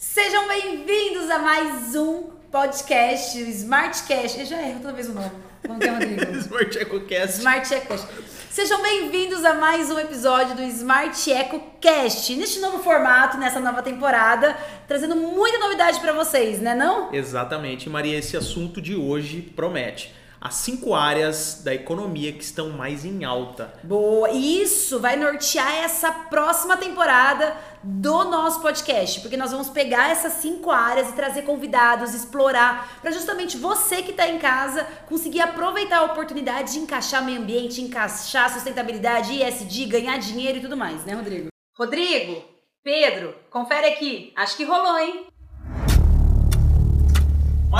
Sejam bem-vindos a mais um podcast, o Smartcast. Eu já erro toda vez o nome. Vamos ter, Rodrigo? Smart EcoCast. Smart EcoCast. Sejam bem-vindos a mais um episódio do Smart EcoCast. Neste novo formato, nessa nova temporada, trazendo muita novidade para vocês, né não? Exatamente, Maria. Esse assunto de hoje promete. As cinco áreas da economia que estão mais em alta. Boa, isso vai nortear essa próxima temporada do nosso podcast, porque nós vamos pegar essas cinco áreas e trazer convidados, explorar, para justamente você que está em casa conseguir aproveitar a oportunidade de encaixar meio ambiente, encaixar sustentabilidade, ISD, ganhar dinheiro e tudo mais, né, Rodrigo? Rodrigo, Pedro, confere aqui. Acho que rolou, hein?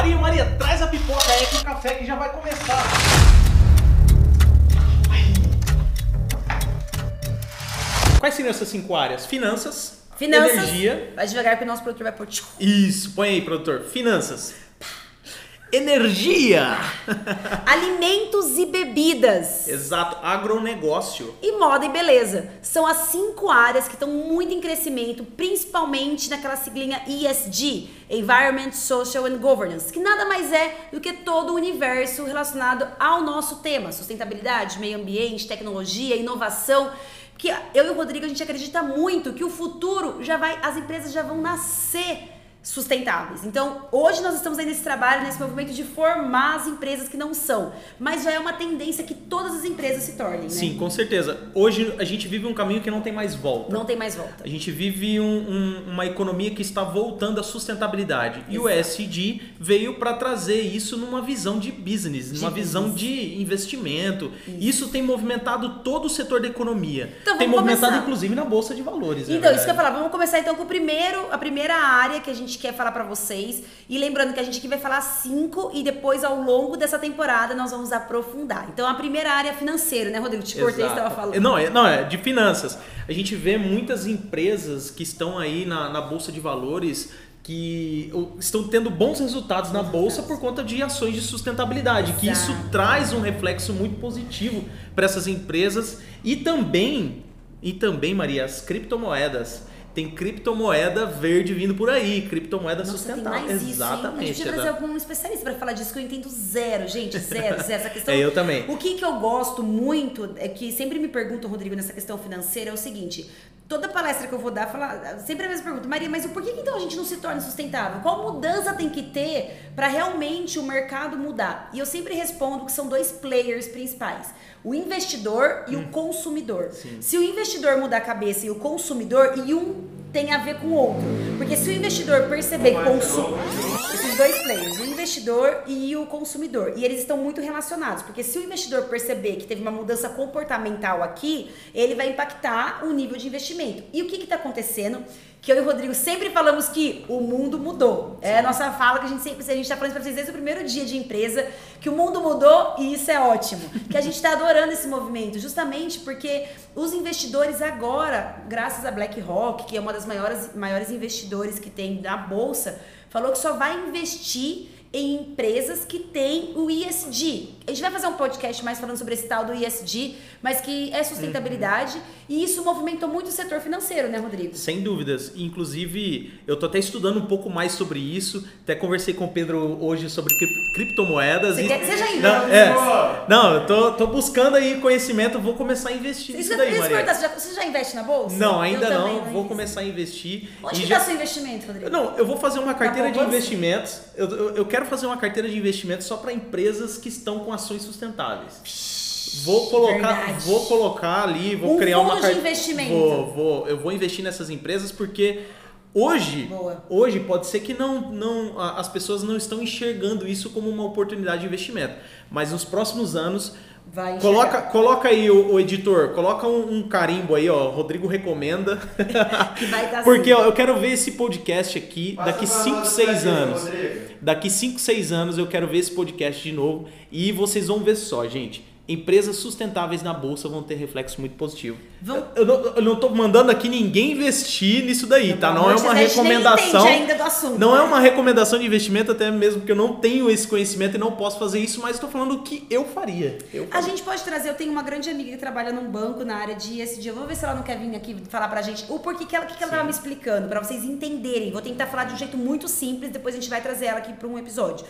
Maria, Maria, traz a pipoca aí que o café que já vai começar. Quais seriam essas cinco áreas? Finanças, Finanças. energia. Vai devagar que o nosso produtor vai pôr. Isso, põe aí, produtor. Finanças. Energia. Alimentos e bebidas. Exato, agronegócio. E moda e beleza. São as cinco áreas que estão muito em crescimento, principalmente naquela siglinha ESG, Environment, Social and Governance, que nada mais é do que todo o universo relacionado ao nosso tema, sustentabilidade, meio ambiente, tecnologia, inovação. Que eu e o Rodrigo a gente acredita muito que o futuro já vai, as empresas já vão nascer sustentáveis. Então, hoje nós estamos aí nesse trabalho, nesse movimento de formar as empresas que não são, mas já é uma tendência que todas as empresas se tornem, né? Sim, com certeza. Hoje a gente vive um caminho que não tem mais volta. Não tem mais volta. A gente vive um- um- uma economia que está voltando à sustentabilidade. E o Exato. ESG veio para trazer isso numa visão de business, numa visão de investimento. Isso. tem movimentado todo o setor da economia. Então, tem movimentado, começar. inclusive, na Bolsa de Valores. é Então, isso que eu ia falar. Vamos começar então com o primeiro, a primeira área que a gente quer falar pra vocês. E lembrando que a gente aqui vai falar cinco e depois ao longo dessa temporada nós vamos aprofundar. Então, a primeira área é financeira, né, Rodrigo? Te cortei, estava falando. Não, é, não, é de finanças. A gente vê muitas empresas que estão aí na, na Bolsa de Valores que estão tendo bons resultados na bolsa por conta de ações de sustentabilidade, que isso traz um reflexo muito positivo para essas empresas e também e também Maria as criptomoedas. Tem criptomoeda verde vindo por aí, criptomoeda Nossa, tem sustentável. mais isso, hein? A Exatamente. gente trazer algum especialista pra falar disso, que eu entendo zero, gente, zero, zero. Essa questão... É, eu também. O que, que eu gosto muito, é que sempre me perguntam, Rodrigo, nessa questão financeira, é o seguinte: toda palestra que eu vou dar, fala, sempre a mesma pergunta, Maria, mas o porquê que então a gente não se torna sustentável? Qual mudança tem que ter para realmente o mercado mudar? E eu sempre respondo que são dois players principais: o investidor e o consumidor. Se o investidor mudar a cabeça e o consumidor, e um tem a ver com o outro. Porque se o investidor perceber que consu- esses dois players, o investidor e o consumidor, e eles estão muito relacionados, porque se o investidor perceber que teve uma mudança comportamental aqui, ele vai impactar o nível de investimento. E o que está acontecendo? Que eu e o Rodrigo sempre falamos que o mundo mudou. É a nossa fala que a gente sempre, a gente está falando para vocês desde o primeiro dia de empresa, que o mundo mudou e isso é ótimo. Que a gente está adorando esse movimento, justamente porque os investidores agora, graças a BlackRock, que é uma das maiores, maiores investidores que tem na bolsa, falou que só vai investir em empresas que têm o ESG. A gente vai fazer um podcast mais falando sobre esse tal do ESG, mas que é sustentabilidade e isso movimentou muito o setor financeiro, né, Rodrigo? Sem dúvidas. Inclusive, eu tô até estudando um pouco mais sobre isso. Até conversei com o Pedro hoje sobre cri- criptomoedas. Você, e... quer, você já Não, investiu? é. Não, eu tô, tô buscando aí conhecimento, vou começar a investir Isso nisso que eu daí, Maria. você já, você já investe na bolsa? Não, ainda Eu também não. Vou invisto. começar a investir. Onde E que já- tá seu investimento, Rodrigo? Não, eu vou fazer uma carteira de investimentos. Eu, eu, eu quero fazer uma carteira de investimentos só para empresas que estão com ações sustentáveis. Vou colocar, verdade. vou colocar ali, vou Um criar uma de car- investimento. Vou, vou, eu vou investir nessas empresas porque hoje, Boa. hoje pode ser que não, não, as pessoas não estão enxergando isso como uma oportunidade de investimento, mas nos próximos anos Vai. Coloca, coloca aí, o, o editor, coloca um, um carimbo aí, ó. Rodrigo recomenda. Que vai estar Porque ó, eu quero ver esse podcast aqui Passa daqui pra 5, nós 6 aqui, anos. Rodrigo. Daqui 5, 6 anos eu quero ver esse podcast de novo e vocês vão ver só, gente. Empresas sustentáveis na bolsa vão ter reflexo muito positivo. Vão- Eu, não, eu não tô mandando aqui ninguém investir nisso daí, tá? Não é uma recomendação. entende ainda do assunto, Não é né? uma recomendação de investimento, até mesmo porque eu não tenho esse conhecimento e não posso fazer isso, mas estou falando o que eu faria. Eu A gente pode trazer, eu tenho uma grande amiga que trabalha num banco na área de ESG. Eu vou ver se ela não quer vir aqui falar pra gente o porquê que ela, que que ela tava me explicando, pra vocês entenderem. Vou tentar falar de um jeito muito simples, depois a gente vai trazer ela aqui pra um episódio.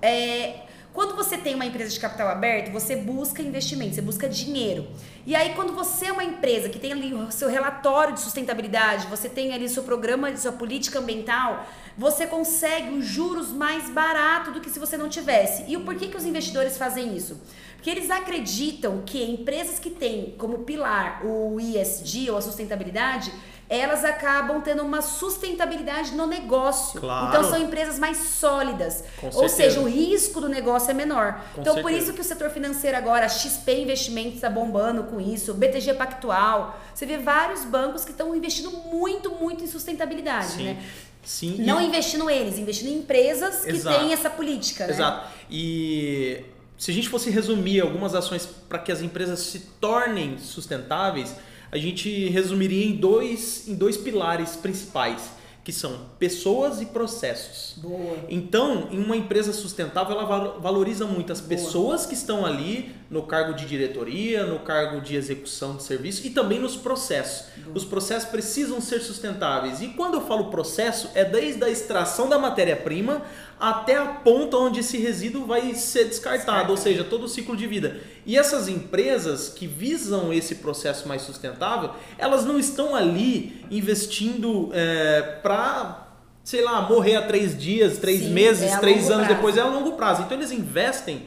É, quando você tem uma empresa de capital aberto, você busca investimento, você busca dinheiro. E aí, quando você é uma empresa que tem ali o seu relatório de sustentabilidade, você tem ali seu programa, sua política ambiental, você consegue os juros mais barato do que se você não tivesse. E o porquê que os investidores fazem isso? Porque eles acreditam que empresas que têm como pilar o ESG ou a sustentabilidade, elas acabam tendo uma sustentabilidade no negócio. Claro. Então são empresas mais sólidas. Com Ou certeza. seja, o risco do negócio é menor. Com então por certeza. isso que o setor financeiro agora, XP Investimentos está bombando com isso, BTG Pactual. Você vê vários bancos que estão investindo muito, muito em sustentabilidade, Sim. né? Sim. Não e- investindo eles, investindo em empresas que Exato. têm essa política, né? Exato. E se a gente fosse resumir algumas ações para que as empresas se tornem sustentáveis, a gente resumiria em dois, em dois pilares principais, que são pessoas e processos. Boa. Então, em uma empresa sustentável, ela valo- valoriza muito as pessoas que estão ali no cargo de diretoria, no cargo de execução de serviço e também nos processos. Os processos precisam ser sustentáveis. E quando eu falo processo, é desde a extração da matéria-prima até a ponta onde esse resíduo vai ser descartado, ou seja, todo o ciclo de vida. E essas empresas que visam esse processo mais sustentável, elas não estão ali investindo para sei lá, morrer há três dias, três Sim, meses, é três anos prazo. depois, é a longo prazo. Então eles investem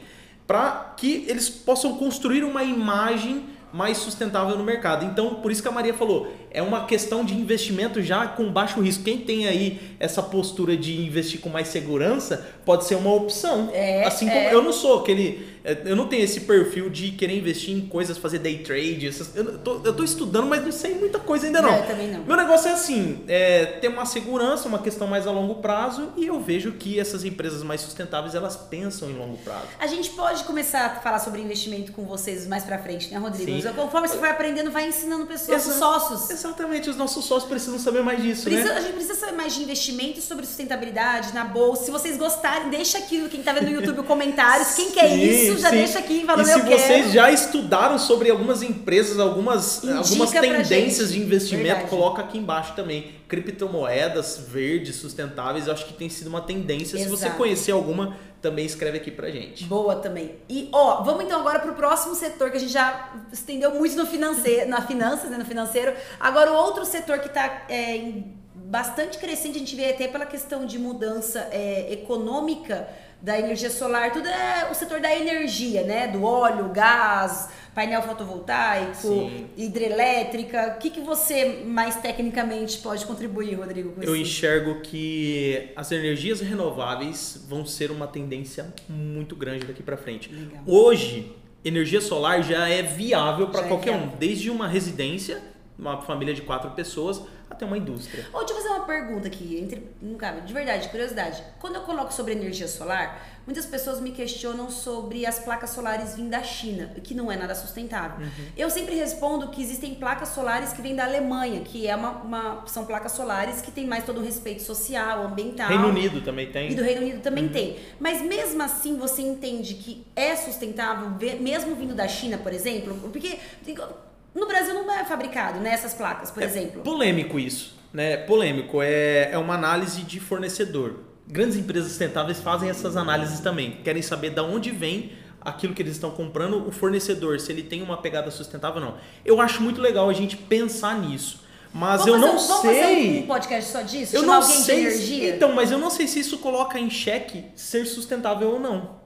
para que eles possam construir uma imagem mais sustentável no mercado. Então, por isso que a Maria falou, é uma questão de investimento já com baixo risco. Quem tem aí essa postura de investir com mais segurança, pode ser uma opção. É, assim é. como eu não sou aquele, eu não tenho esse perfil de querer investir em coisas, fazer day trade, essas- eu, tô, eu tô estudando, mas não sei muita coisa ainda não. É, eu também não. Meu negócio é assim, é ter uma segurança, uma questão mais a longo prazo, e eu vejo que essas empresas mais sustentáveis, elas pensam em longo prazo. A gente pode começar a falar sobre investimento com vocês mais pra frente, né, Rodrigo? Sim. Conforme você vai aprendendo, vai ensinando pessoas, Exa- sócios. Exatamente, os nossos sócios precisam saber mais disso, Precisa- né? A gente precisa saber mais de investimento sobre sustentabilidade na bolsa. Se vocês gostarem, deixa aqui, quem tá vendo no YouTube, comentários. Quem quer Sim, isso, já sim. deixa aqui falando E se eu quero. vocês já estudaram sobre algumas empresas, algumas, Indica algumas tendências de investimento, Verdade. coloca aqui embaixo também. Criptomoedas verdes, sustentáveis, eu acho que tem sido uma tendência. Se você Exato. conhecer alguma, também escreve aqui pra gente. Boa também. E, ó, vamos então agora pro próximo setor que a gente já estendeu muito no financeiro, na finanças, né, no financeiro. Agora, o outro setor que tá é, em bastante crescente, a gente vê até pela questão de mudança é, econômica da energia solar, tudo é o setor da energia, né? Do óleo, gás, painel fotovoltaico, Sim. hidrelétrica. O que, que você mais tecnicamente pode contribuir, Rodrigo, com Eu isso? enxergo que as energias renováveis vão ser uma tendência muito grande daqui para frente. Legal. Hoje, energia solar já é viável para é qualquer viável. um, desde uma residência, uma família de quatro pessoas, até uma indústria. Ô, deixa eu fazer uma pergunta aqui, entre, não cabe, de verdade, curiosidade. Quando eu coloco sobre energia solar, muitas pessoas me questionam sobre as placas solares vindo da China, que não é nada sustentável. Uhum. Eu sempre respondo que existem placas solares que vêm da Alemanha, que é uma, uma- são placas solares que têm mais todo um respeito social, ambiental. Reino Unido também tem. E do Reino Unido também Uhum. tem. Mas mesmo assim, você entende que é sustentável, ve- mesmo vindo da China, por exemplo? Porque no Brasil não é fabricado, né, essas placas, por É exemplo. polêmico isso, né? Polêmico. É, é uma análise de fornecedor. Grandes empresas sustentáveis fazem essas análises também. Querem saber de onde vem aquilo que eles estão comprando, o fornecedor, se ele tem uma pegada sustentável ou não. Eu acho muito legal a gente pensar nisso. Mas Vamos eu não um- Vamos sei. fazer um podcast só disso? Eu não sei. se- então, mas eu não sei se isso coloca em xeque ser sustentável ou não.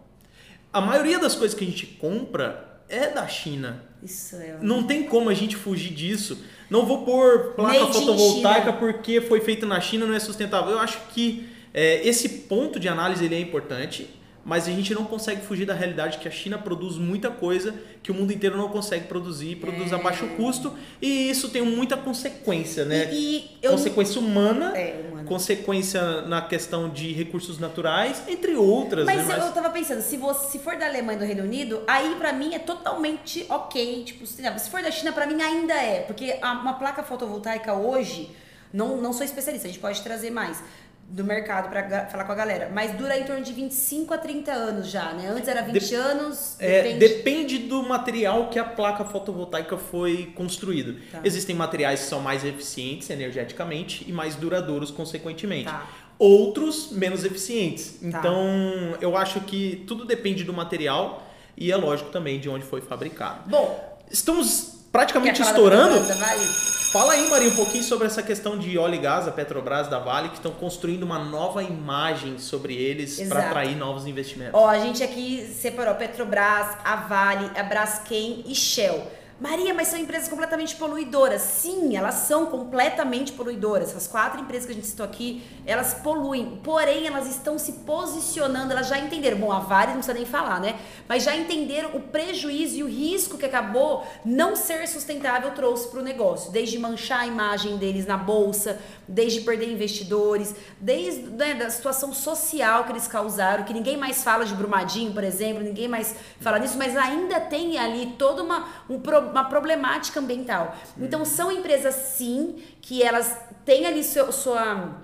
A maioria das coisas que a gente compra é da China. Isso é. Não tem como a gente fugir disso. Não vou pôr placa Made fotovoltaica porque foi feito na China não é sustentável. Eu acho que é, esse ponto de análise ele é importante, mas a gente não consegue fugir da realidade que a China produz muita coisa que o mundo inteiro não consegue produzir, produz É. a baixo custo, e isso tem muita consequência, né? E, e eu consequência humana, É, humana. consequência na questão de recursos naturais, entre outras, Mas né? eu tava pensando, se você se for da Alemanha e do Reino Unido, aí pra mim é totalmente ok. Tipo, se for da China, pra mim ainda é. Porque uma placa fotovoltaica hoje, não, não sou especialista, a gente pode trazer mais do mercado pra ga- falar com a galera. Mas dura em torno de 25 a 30 anos já, né? Antes era 20 Dep- anos, É, depende. depende do material que a placa fotovoltaica foi construído. Tá. Existem materiais que são mais eficientes energeticamente e mais duradouros consequentemente. Tá. Outros menos eficientes. Então, eu acho que tudo depende do material e é lógico também de onde foi fabricado. Bom, Estamos praticamente estourando. Vale? Fala aí, Maria, um pouquinho sobre essa questão de óleo e gás, a Petrobras da Vale, que estão construindo uma nova imagem sobre eles para atrair novos investimentos. Ó, a gente aqui separou Petrobras, a Vale, a Braskem e Shell. Maria, mas são empresas completamente poluidoras. Sim, elas são completamente poluidoras. As quatro empresas que a gente citou aqui, elas poluem. Porém, elas estão se posicionando, elas já entenderam. Bom, a Vale não precisa nem falar, né? Mas já entenderam o prejuízo e o risco que acabou não ser sustentável trouxe para o negócio. Desde manchar a imagem deles na bolsa, desde perder investidores, desde né, da situação social que eles causaram, que ninguém mais fala de Brumadinho, por exemplo, ninguém mais fala nisso, mas ainda tem ali toda uma, um pro- uma problemática ambiental. Então são empresas sim que elas têm ali seu- sua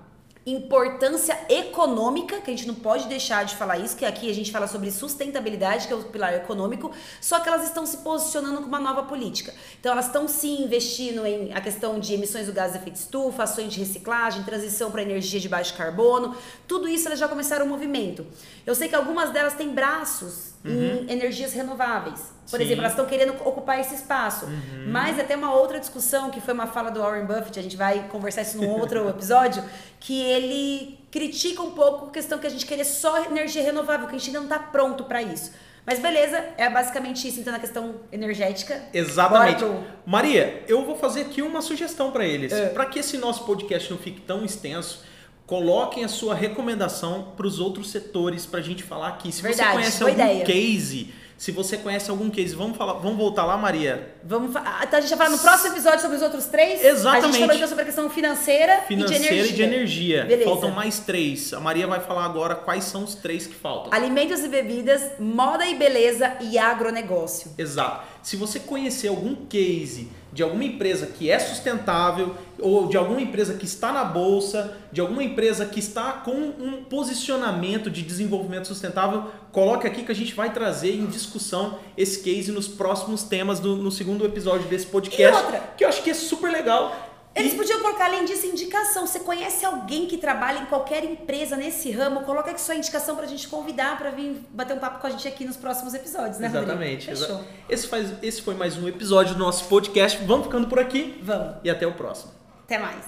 importância econômica, que a gente não pode deixar de falar isso, que aqui a gente fala sobre sustentabilidade, que é o pilar econômico, só que elas estão se posicionando com uma nova política. Então elas estão sim investindo em a questão de emissões do gás de efeito estufa, ações de reciclagem, transição para energia de baixo carbono, tudo isso elas já começaram o movimento. Eu sei que algumas delas têm braços em energias renováveis. Por Sim. exemplo, elas estão querendo ocupar esse espaço. Mas até uma outra discussão, que foi uma fala do Warren Buffett, a gente vai conversar isso num outro episódio, que ele critica um pouco a questão que a gente querer só energia renovável, que a gente ainda não está pronto para isso. Mas beleza, é basicamente isso, então, na questão energética. Exatamente. Pro- Maria, eu vou fazer aqui uma sugestão para eles. É. Para que esse nosso podcast não fique tão extenso, coloquem a sua recomendação para os outros setores para a gente falar aqui. Se você Verdade, conhece boa algum ideia. case, se você conhece algum case, vamos falar, vamos voltar lá, Maria. Vamos então a gente vai falar no próximo episódio sobre os outros três? A Exatamente. gente falou então sobre a questão financeira, Financeira e de energia. e de energia. Beleza. Faltam mais três. A Maria vai falar agora quais são os três que faltam. Alimentos e bebidas, moda e beleza e agronegócio. Exato. Se você conhecer algum case de alguma empresa que é sustentável ou de alguma empresa que está na bolsa, de alguma empresa que está com um posicionamento de desenvolvimento sustentável, coloque aqui que a gente vai trazer em discussão esse case nos próximos temas do, no segundo episódio desse podcast, outra? que eu acho que é super legal. Eles E- podiam colocar, além disso, indicação. Você conhece alguém que trabalha em qualquer empresa nesse ramo? Coloca aqui sua indicação pra gente convidar pra vir bater um papo com a gente aqui nos próximos episódios, né, Rodrigo? Exatamente. Fechou. exa- Esse, faz, esse foi mais um episódio do nosso podcast. Vamos ficando por aqui Vamos. e até o próximo. Até mais.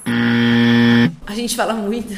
A gente fala muito.